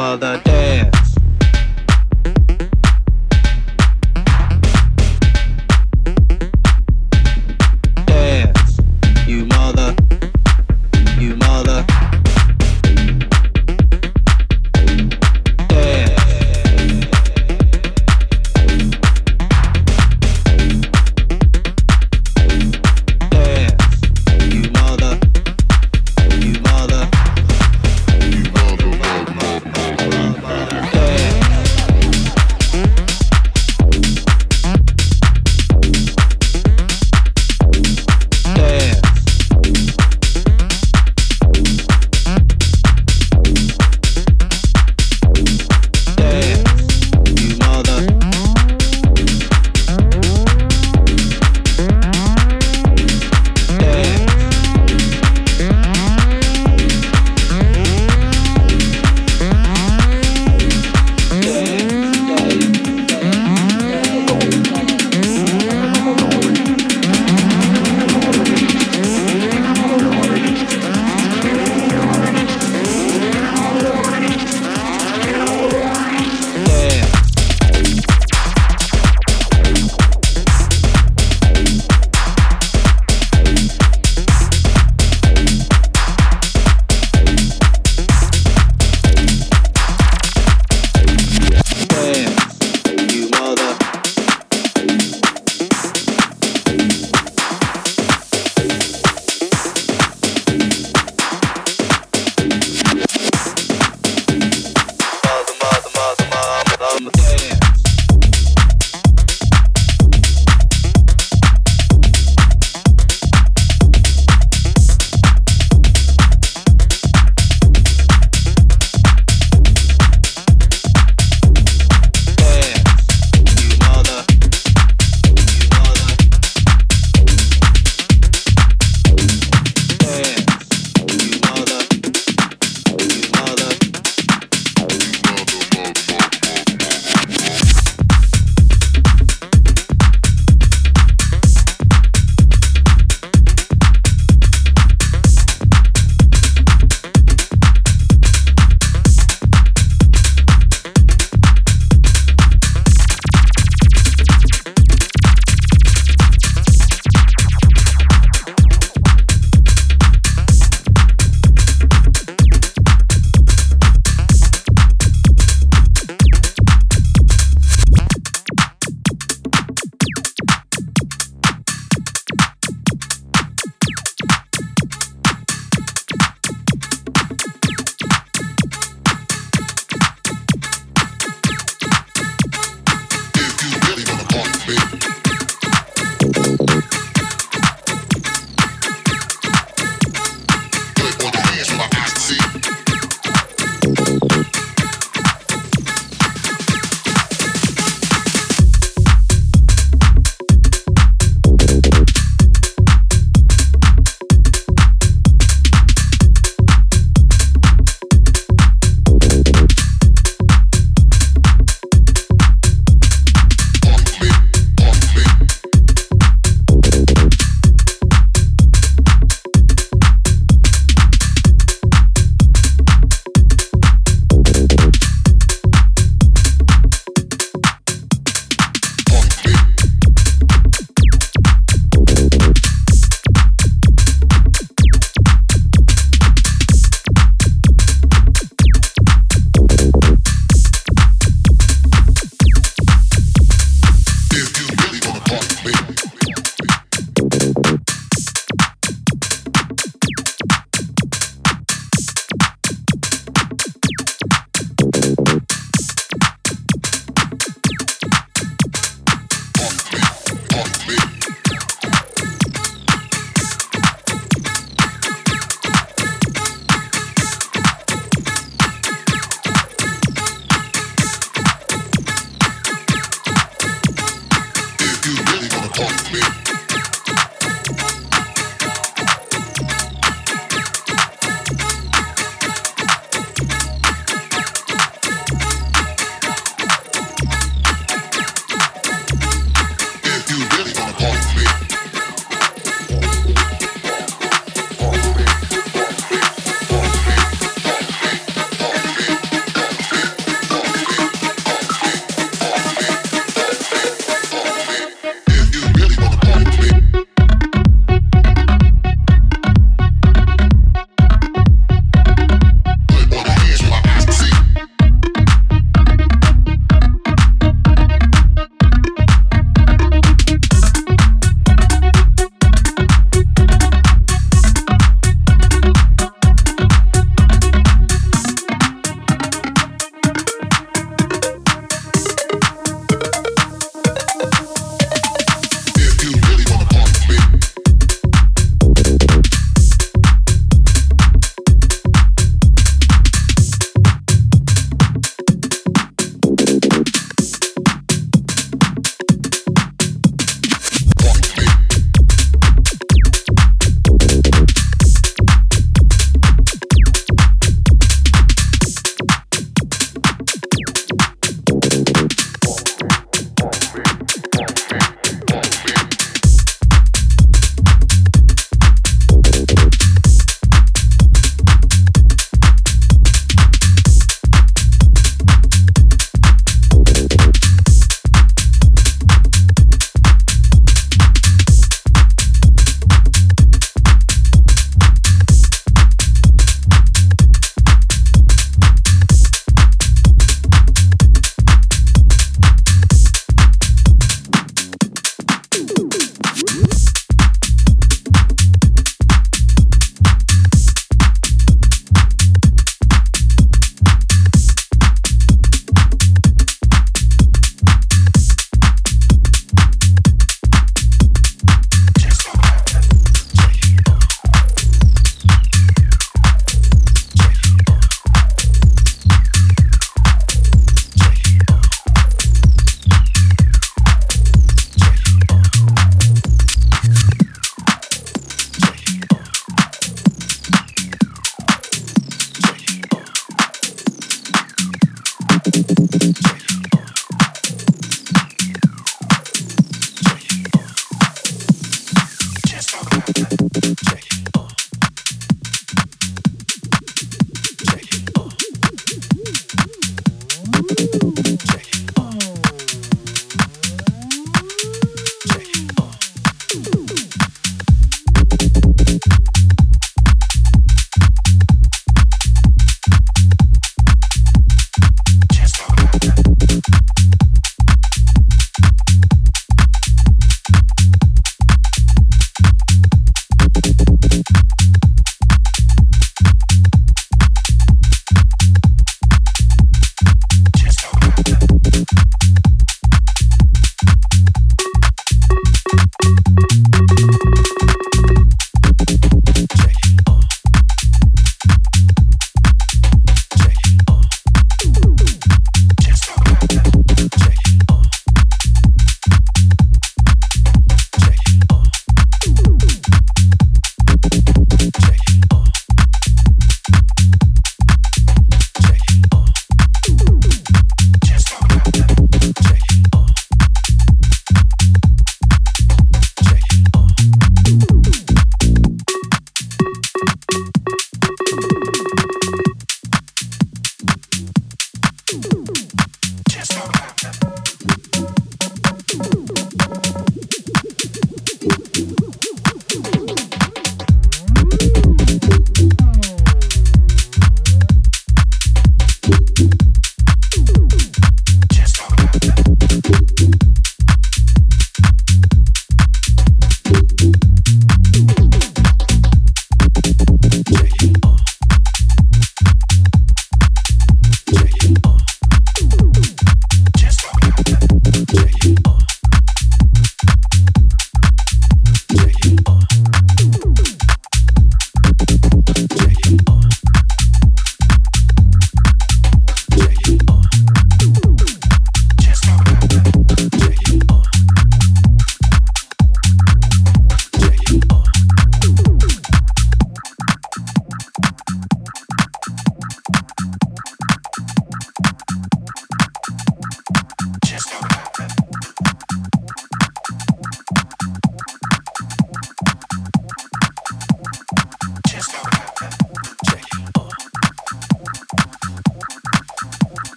まだ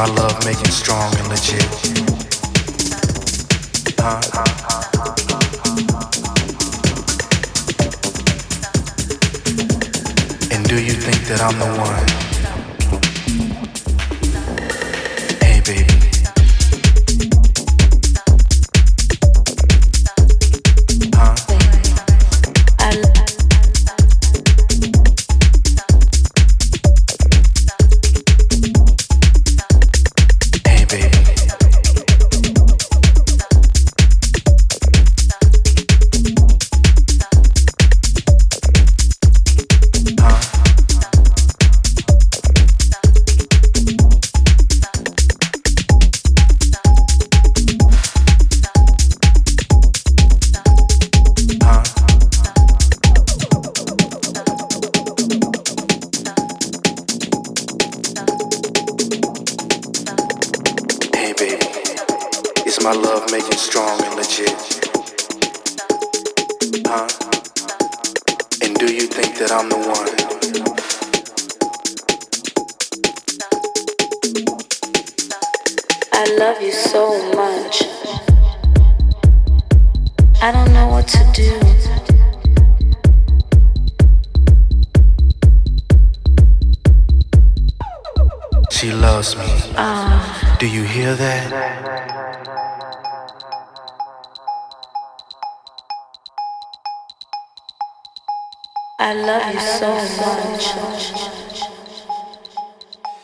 my love making strong and legit? Huh? And do you think that I'm the one?